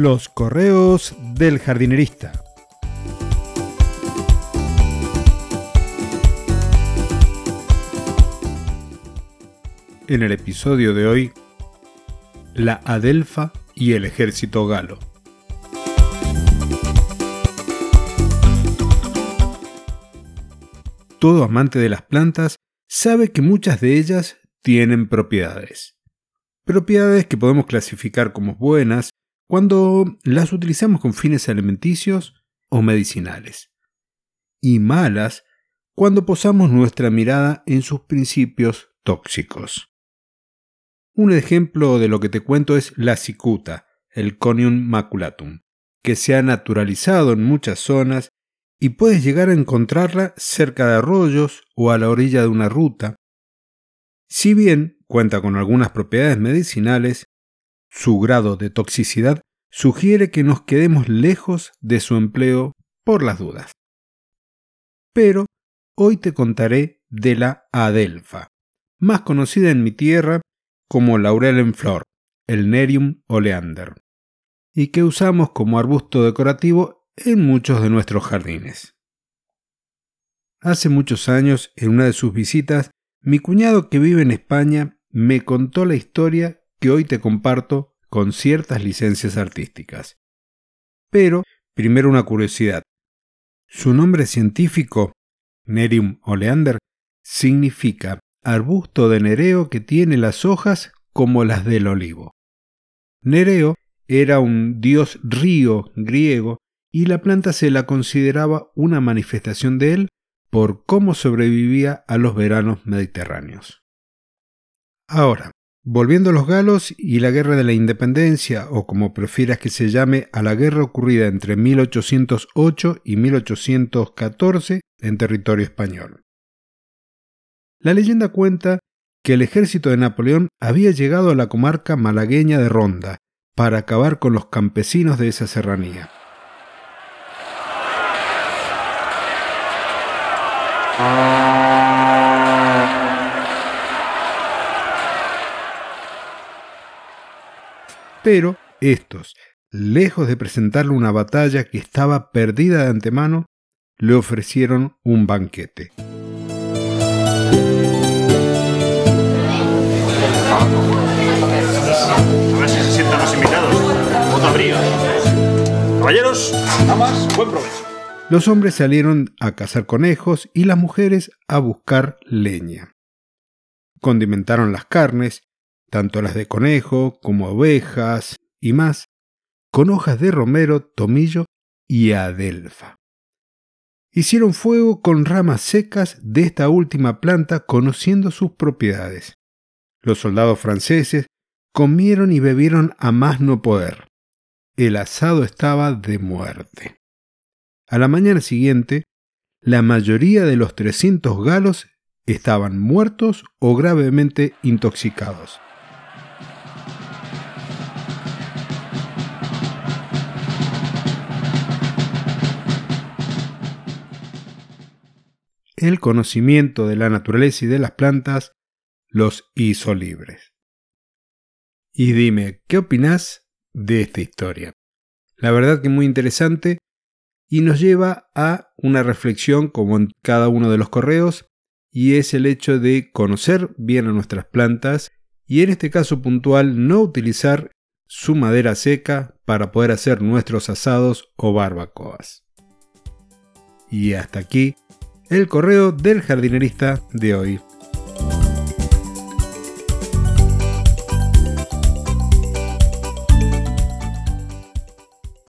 Los correos del jardinerista. En el episodio de hoy, la Adelfa y el ejército galo. Todo amante de las plantas sabe que muchas de ellas tienen propiedades. Propiedades que podemos clasificar como buenas cuando las utilizamos con fines alimenticios o medicinales. Y malas cuando posamos nuestra mirada en sus principios tóxicos. Un ejemplo de lo que te cuento es la cicuta, el Conium maculatum, que se ha naturalizado en muchas zonas y puedes llegar a encontrarla cerca de arroyos o a la orilla de una ruta. Si bien cuenta con algunas propiedades medicinales, su grado de toxicidad sugiere que nos quedemos lejos de su empleo por las dudas. Pero hoy te contaré de la adelfa, más conocida en mi tierra como laurel en flor, el Nerium oleander, y que usamos como arbusto decorativo en muchos de nuestros jardines. Hace muchos años, en una de sus visitas, mi cuñado que vive en España me contó la historia que hoy te comparto con ciertas licencias artísticas. Pero, primero una curiosidad. Su nombre científico, Nerium oleander, significa arbusto de Nereo que tiene las hojas como las del olivo. Nereo era un dios río griego y la planta se la consideraba una manifestación de él por cómo sobrevivía a los veranos mediterráneos. Ahora, volviendo a los galos y la guerra de la independencia, o como prefieras que se llame, a la guerra ocurrida entre 1808 y 1814 en territorio español. La leyenda cuenta que el ejército de Napoleón había llegado a la comarca malagueña de Ronda para acabar con los campesinos de esa serranía. Pero estos, lejos de presentarle una batalla que estaba perdida de antemano, le ofrecieron un banquete. A ver si se sientan los invitados. Caballeros, damas, buen provecho. Los hombres salieron a cazar conejos y las mujeres a buscar leña. Condimentaron las carnes, tanto las de conejo como ovejas y más, con hojas de romero, tomillo y adelfa. Hicieron fuego con ramas secas de esta última planta conociendo sus propiedades. Los soldados franceses comieron y bebieron a más no poder. El asado estaba de muerte. A la mañana siguiente, la mayoría de los 300 galos estaban muertos o gravemente intoxicados. El conocimiento de la naturaleza y de las plantas los hizo libres. Y dime, ¿qué opinás de esta historia? La verdad que muy interesante y nos lleva a una reflexión como en cada uno de los correos y es el hecho de conocer bien a nuestras plantas y en este caso puntual no utilizar su madera seca para poder hacer nuestros asados o barbacoas. Y hasta aquí el correo del jardinerista de hoy.